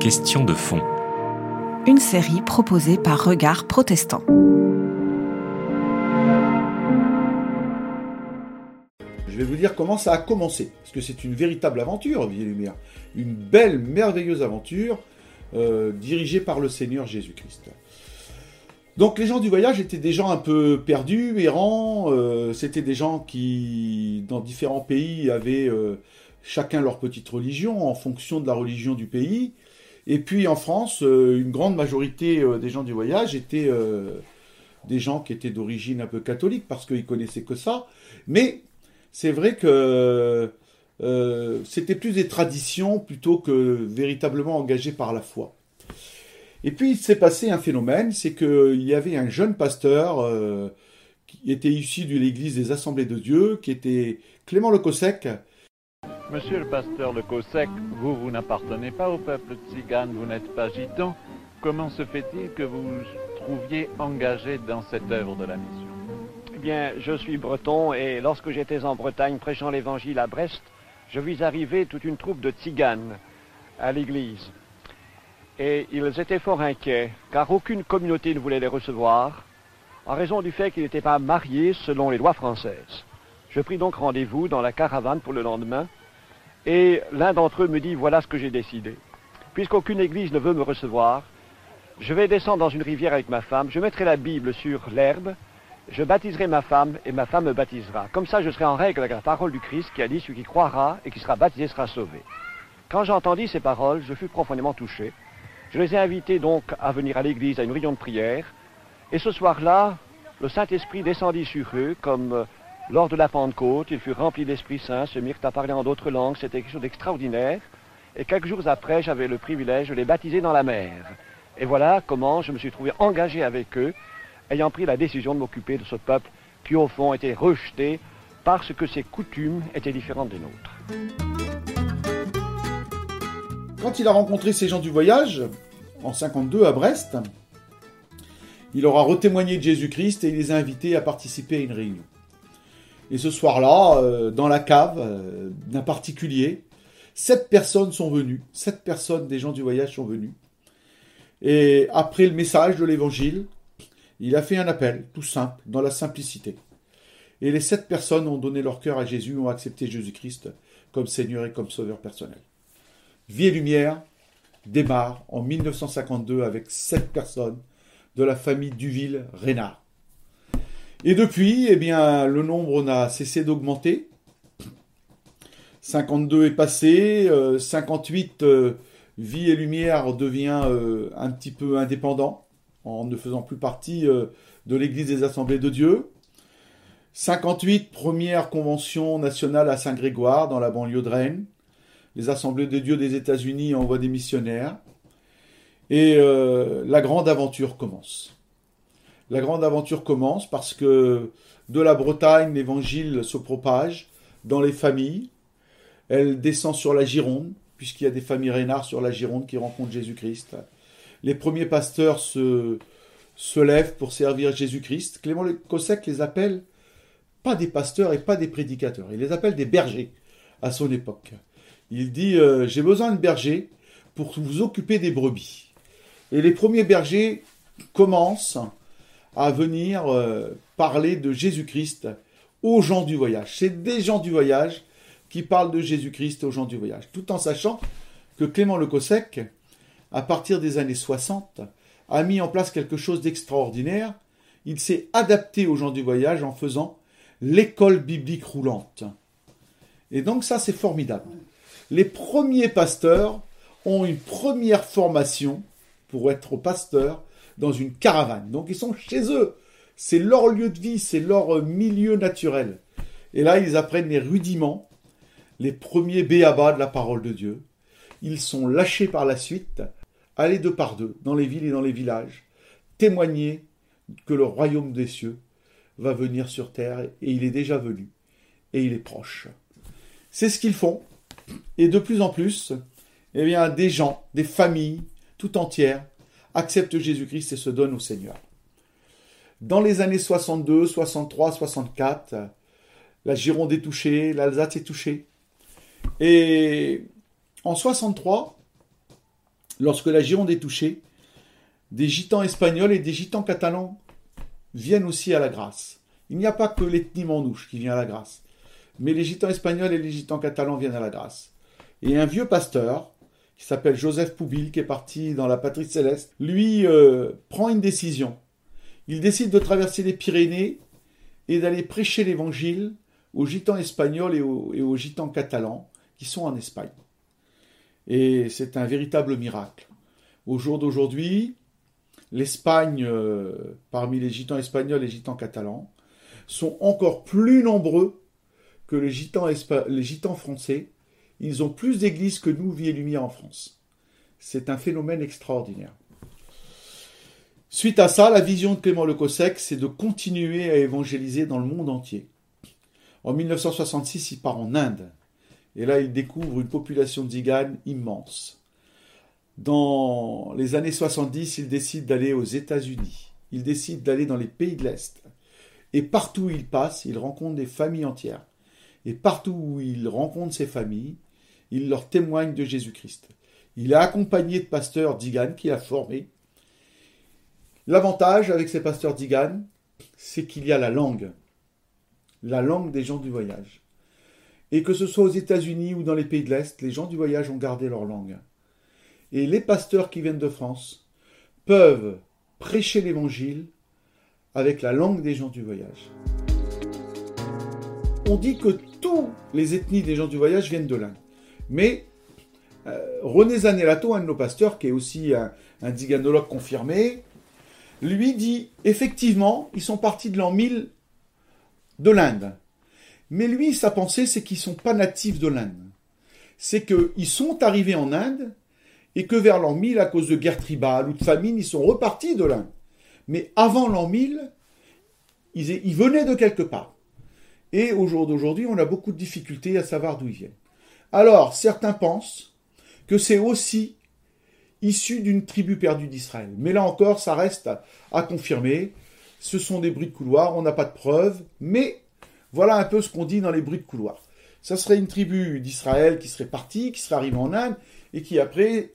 Question de fond. Une série proposée par Regard Protestant. Je vais vous dire comment ça a commencé, parce que c'est une véritable aventure, Vie et Lumière. Une belle, merveilleuse aventure euh, dirigée par le Seigneur Jésus-Christ. Donc les gens du voyage étaient des gens un peu perdus, errants, euh, c'était des gens qui, dans différents pays, avaient euh, chacun leur petite religion en fonction de la religion du pays. Et puis en France, euh, une grande majorité euh, des gens du voyage étaient euh, des gens qui étaient d'origine un peu catholique parce qu'ils connaissaient que ça. Mais c'est vrai que c'était plus des traditions plutôt que véritablement engagés par la foi. Et puis il s'est passé un phénomène, c'est qu'il y avait un jeune pasteur qui était issu de l'église des Assemblées de Dieu, qui était Clément Le Cossec, Monsieur le pasteur Le Cossec, vous, vous n'appartenez pas au peuple tzigane, vous n'êtes pas gitan. Comment se fait-il que vous vous trouviez engagé dans cette œuvre de la mission? Eh bien, je suis breton et lorsque j'étais en Bretagne prêchant l'évangile à Brest, je vis arriver toute une troupe de tziganes à l'église. Et ils étaient fort inquiets, car aucune communauté ne voulait les recevoir, en raison du fait qu'ils n'étaient pas mariés selon les lois françaises. Je pris donc rendez-vous dans la caravane pour le lendemain, et l'un d'entre eux me dit, voilà ce que j'ai décidé. Puisqu'aucune église ne veut me recevoir, je vais descendre dans une rivière avec ma femme, je mettrai la Bible sur l'herbe, je baptiserai ma femme et ma femme me baptisera. Comme ça, je serai en règle avec la parole du Christ qui a dit, celui qui croira et qui sera baptisé sera sauvé. Quand j'entendis ces paroles, je fus profondément touché. Je les ai invités donc à venir à l'église à une réunion de prière. Et ce soir-là, le Saint-Esprit descendit sur eux comme euh, lors de la Pentecôte. Ils furent remplis d'Esprit Saint, se mirent à parler en d'autres langues. C'était quelque chose d'extraordinaire. Et quelques jours après, j'avais le privilège de les baptiser dans la mer. Et voilà comment je me suis trouvé engagé avec eux, ayant pris la décision de m'occuper de ce peuple qui, au fond, était rejeté parce que ses coutumes étaient différentes des nôtres. Quand il a rencontré ces gens du voyage, en 52 à Brest, il leur a retémoigné de Jésus-Christ et il les a invités à participer à une réunion. Et ce soir-là, euh, dans la cave euh, d'un particulier, sept personnes sont venues, sept personnes des gens du voyage sont venues. Et après le message de l'évangile, il a fait un appel, tout simple, dans la simplicité. Et les sept personnes ont donné leur cœur à Jésus, ont accepté Jésus-Christ comme Seigneur et comme Sauveur personnel. Vie et Lumière démarre en 1952 avec sept personnes de la famille Duville-Rénard. Et depuis, eh bien, le nombre n'a cessé d'augmenter. 52 est passé, euh, 58 euh, Vie et Lumière devient euh, un petit peu indépendant en ne faisant plus partie euh, de l'Église des Assemblées de Dieu. 58 première convention nationale à Saint-Grégoire dans la banlieue de Rennes. Les Assemblées de Dieu des États-Unis envoient des missionnaires. Et euh, la grande aventure commence. La grande aventure commence parce que de la Bretagne, l'évangile se propage dans les familles. Elle descend sur la Gironde, puisqu'il y a des familles Rénards sur la Gironde qui rencontrent Jésus-Christ. Les premiers pasteurs se, se lèvent pour servir Jésus-Christ. Clément Le les appelle pas des pasteurs et pas des prédicateurs. Il les appelle des bergers à son époque. Il dit euh, J'ai besoin de bergers pour vous occuper des brebis. Et les premiers bergers commencent à venir euh, parler de Jésus-Christ aux gens du voyage. C'est des gens du voyage qui parlent de Jésus-Christ aux gens du voyage, tout en sachant que Clément Le Cossec, à partir des années 60, a mis en place quelque chose d'extraordinaire. Il s'est adapté aux gens du voyage en faisant l'école biblique roulante. Et donc ça, c'est formidable. Les premiers pasteurs ont une première formation pour être pasteurs dans une caravane. Donc ils sont chez eux. C'est leur lieu de vie, c'est leur milieu naturel. Et là, ils apprennent les rudiments, les premiers béabas de la parole de Dieu. Ils sont lâchés par la suite, aller deux par deux, dans les villes et dans les villages, témoigner que le royaume des cieux va venir sur terre, et il est déjà venu, et il est proche. C'est ce qu'ils font, et de plus en plus, eh bien, des gens, des familles, tout entières, acceptent Jésus-Christ et se donnent au Seigneur. Dans les années 62, 63, 64, la Gironde est touchée, l'Alsace est touchée. Et en 63, lorsque la Gironde est touchée, des gitans espagnols et des gitans catalans viennent aussi à la grâce. Il n'y a pas que l'ethnie manouche qui vient à la grâce, mais les gitans espagnols et les gitans catalans viennent à la grâce. Et un vieux pasteur, qui s'appelle Joseph Poubil, qui est parti dans la patrie céleste, lui euh, prend une décision. Il décide de traverser les Pyrénées et d'aller prêcher l'évangile aux gitans espagnols et aux, gitans catalans qui sont en Espagne. Et c'est un véritable miracle. Au jour d'aujourd'hui, l'Espagne, euh, parmi les gitans espagnols et les gitans catalans, sont encore plus nombreux que les gitans, les gitans français. Ils ont plus d'églises que nous, Vie et Lumière, en France. C'est un phénomène extraordinaire. Suite à ça, la vision de Clément Le Cossec, c'est de continuer à évangéliser dans le monde entier. En 1966, il part en Inde. Et là, il découvre une population de Ziganes immense. Dans les années 70, il décide d'aller aux États-Unis. Il décide d'aller dans les pays de l'Est. Et partout où il passe, il rencontre des familles entières. Et partout où il rencontre ces familles, il leur témoigne de Jésus-Christ. Il est accompagné de pasteurs d'Igan qu'il a formés. L'avantage avec ces pasteurs d'Igan, c'est qu'il y a la langue. La langue des gens du voyage. Et que ce soit aux États-Unis ou dans les pays de l'Est, les gens du voyage ont gardé leur langue. Et les pasteurs qui viennent de France peuvent prêcher l'évangile avec la langue des gens du voyage. On dit que tous les ethnies des gens du voyage viennent de l'Inde. Mais euh, René Zanellato, un de nos pasteurs, qui est aussi un, diganologue confirmé, lui dit effectivement, ils sont partis de l'an 1000 de l'Inde. Mais lui, sa pensée, c'est qu'ils ne sont pas natifs de l'Inde. C'est qu'ils sont arrivés en Inde et que vers l'an 1000, à cause de guerres tribales ou de famine, ils sont repartis de l'Inde. Mais avant l'an 1000, ils, ils venaient de quelque part. Et au jour d'aujourd'hui, on a beaucoup de difficultés à savoir d'où ils viennent. Alors, certains pensent que c'est aussi issu d'une tribu perdue d'Israël. Mais là encore, ça reste à, confirmer. Ce sont des bruits de couloir, on n'a pas de preuves, mais voilà un peu ce qu'on dit dans les bruits de couloir. Ça serait une tribu d'Israël qui serait partie, qui serait arrivée en Inde, et qui après,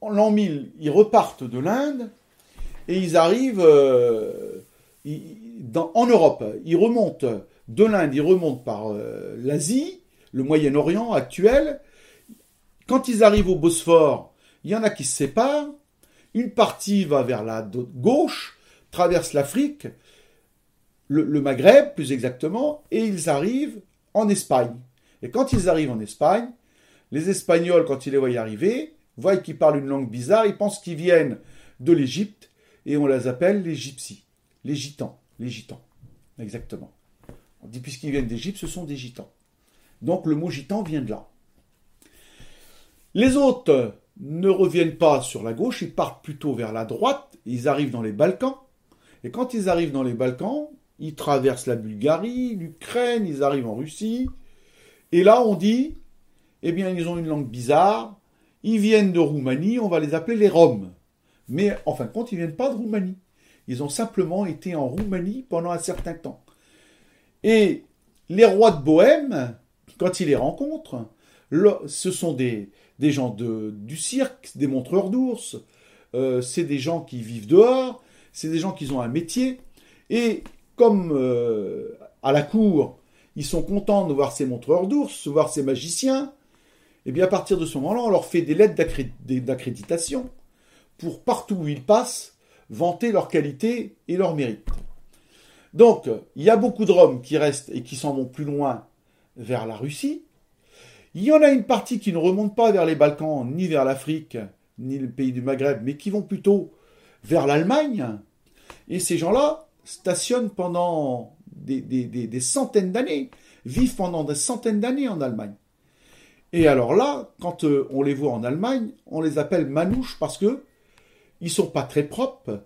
en l'an 1000, ils repartent de l'Inde, et ils arrivent euh, en Europe. Ils remontent de l'Inde, ils remontent par euh, l'Asie, le Moyen-Orient actuel. Quand ils arrivent au Bosphore, il y en a qui se séparent. Une partie va vers la gauche, traverse l'Afrique, le, Maghreb plus exactement, et ils arrivent en Espagne. Et quand ils arrivent en Espagne, les Espagnols, quand ils les voient arriver, voient qu'ils parlent une langue bizarre, ils pensent qu'ils viennent de l'Égypte, et on les appelle les gypsies, les gitans, les gitans, exactement. On dit puisqu'ils viennent d'Égypte, ce sont des gitans. Donc le mot gitan vient de là. Les autres ne reviennent pas sur la gauche, ils partent plutôt vers la droite, ils arrivent dans les Balkans, et quand ils arrivent dans les Balkans, ils traversent la Bulgarie, l'Ukraine, ils arrivent en Russie, et là on dit, eh bien ils ont une langue bizarre, ils viennent de Roumanie, on va les appeler les Roms. Mais en fin de compte, ils ne viennent pas de Roumanie. Ils ont simplement été en Roumanie pendant un certain temps. Et les rois de Bohème, quand ils les rencontrent, ce sont des, gens du cirque, des montreurs d'ours, euh, c'est des gens qui vivent dehors, c'est des gens qui ont un métier. Et comme euh, à la cour, ils sont contents de voir ces montreurs d'ours, de voir ces magiciens, et eh bien à partir de ce moment-là, on leur fait des lettres d'accréditation pour partout où ils passent, vanter leur qualité et leur mérite. Donc, il y a beaucoup de Roms qui restent et qui s'en vont plus loin vers la Russie. Il y en a une partie qui ne remonte pas vers les Balkans, ni vers l'Afrique, ni le pays du Maghreb, mais qui vont plutôt vers l'Allemagne. Et ces gens-là stationnent pendant des, centaines d'années, vivent pendant des centaines d'années en Allemagne. Et alors là, quand euh, on les voit en Allemagne, on les appelle manouches parce que ils sont pas très propres.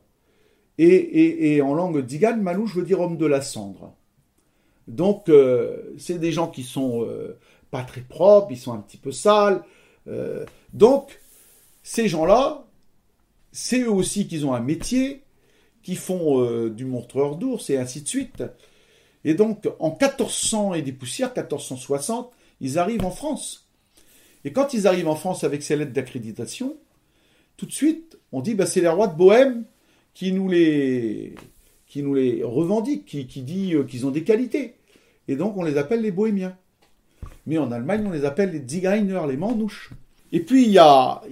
Et, en langue d'Igan, manouche veut dire homme de la cendre. Donc, euh, c'est des gens qui sont euh, pas très propres, ils sont un petit peu sales. Euh, donc, ces gens-là, c'est eux aussi qui ont un métier, qui font du montreur d'ours et ainsi de suite. Et donc, en 1400 et des poussières, 1460, ils arrivent en France. Et quand ils arrivent en France avec ces lettres d'accréditation, tout de suite, on dit bah, c'est les rois de Bohème qui nous les, qui nous les revendiquent, qui, dit euh, qu'ils ont des qualités. Et donc on les appelle les bohémiens. Mais en Allemagne, on les appelle les Zigeuner, les manouches. Et puis il y a,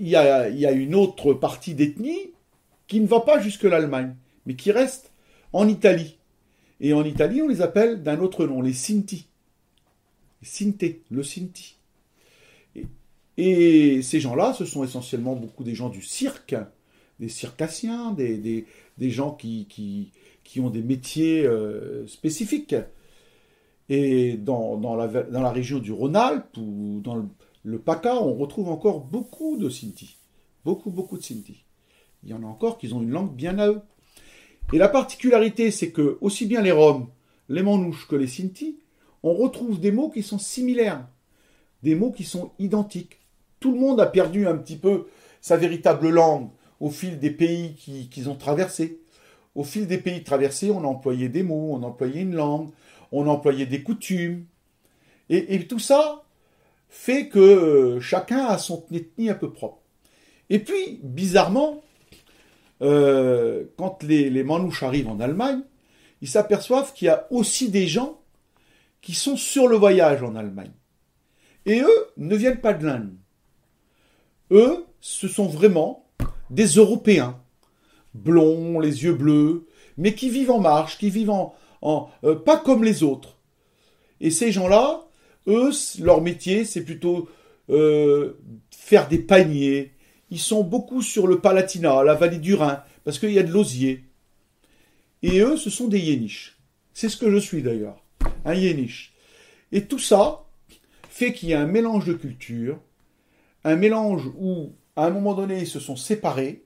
une autre partie d'ethnie qui ne va pas jusque l'Allemagne, mais qui reste en Italie. Et en Italie, on les appelle d'un autre nom, les Sinti. Sinté, le Sinti. Et, ces gens-là, ce sont essentiellement beaucoup des gens du cirque, des circassiens, des, des, des gens qui, qui, qui, ont des métiers euh, spécifiques. Et dans, la, région du Rhône-Alpes ou dans le, PACA, on retrouve encore beaucoup de Sinti. Beaucoup, beaucoup de Sinti. Il y en a encore qui ont une langue bien à eux. Et la particularité, c'est que aussi bien les Roms, les Manouches que les Sinti, on retrouve des mots qui sont similaires, des mots qui sont identiques. Tout le monde a perdu un petit peu sa véritable langue au fil des pays qu'ils qui ont traversés. Au fil des pays traversés, on a employé des mots, on a employé une langue, on a employé des coutumes. Et, tout ça fait que euh, chacun a son ethnie un peu propre. Et puis, bizarrement, euh, quand les Manouches arrivent en Allemagne, ils s'aperçoivent qu'il y a aussi des gens qui sont sur le voyage en Allemagne. Et eux ne viennent pas de l'Inde. Eux, ce sont vraiment des Européens, blonds, les yeux bleus, mais qui vivent en marche, qui vivent en, euh, pas comme les autres. Et ces gens-là, eux, leur métier, c'est plutôt euh, faire des paniers, ils sont beaucoup sur le Palatinat, la vallée du Rhin, parce qu'il y a de l'osier. Et eux, ce sont des yéniches. C'est ce que je suis d'ailleurs, un yéniche. Et tout ça fait qu'il y a un mélange de cultures, un mélange où, à un moment donné, ils se sont séparés,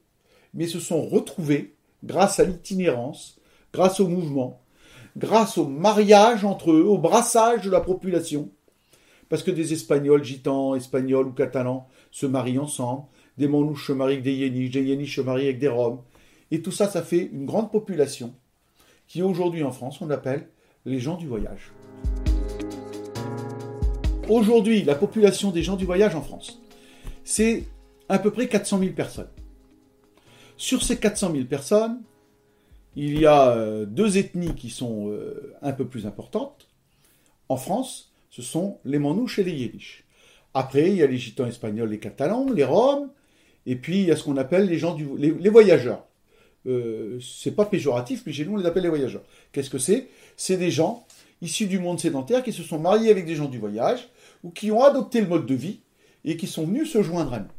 mais se sont retrouvés grâce à l'itinérance, grâce au mouvement, grâce au mariage entre eux, au brassage de la population, parce que des Espagnols, Gitans, Espagnols ou Catalans se marient ensemble, des Manouches se marient avec des Yéniches, des Yéniches se marient avec des Roms. Et tout ça, ça fait une grande population qui aujourd'hui en France, on appelle les gens du voyage. Aujourd'hui, la population des gens du voyage en France, c'est à peu près 400 000 personnes. Sur ces 400 000 personnes, il y a euh, deux ethnies qui sont euh, un peu plus importantes. En France, ce sont les Manouches et les Yéniches. Après, il y a les Gitans espagnols, les Catalans, les Roms, et puis, il y a ce qu'on appelle les gens voyageurs. Euh, c'est pas péjoratif, mais chez nous, on les appelle les voyageurs. Qu'est-ce que c'est? C'est des gens issus du monde sédentaire qui se sont mariés avec des gens du voyage ou qui ont adopté le mode de vie et qui sont venus se joindre à nous.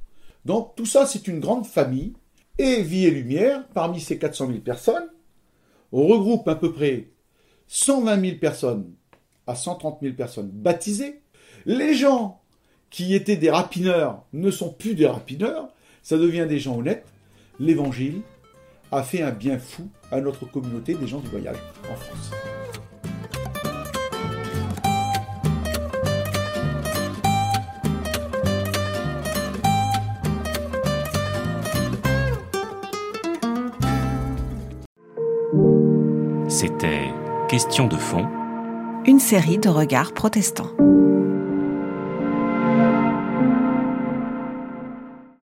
Donc, tout ça, c'est une grande famille. Et Vie et Lumière, parmi ces 400 000 personnes, on regroupe à peu près 120 000 personnes à 130 000 personnes baptisées. Les gens qui étaient des rapineurs ne sont plus des rapineurs, ça devient des gens honnêtes. L'évangile a fait un bien fou à notre communauté des gens du voyage en France. Question de fond, une série de regards protestants.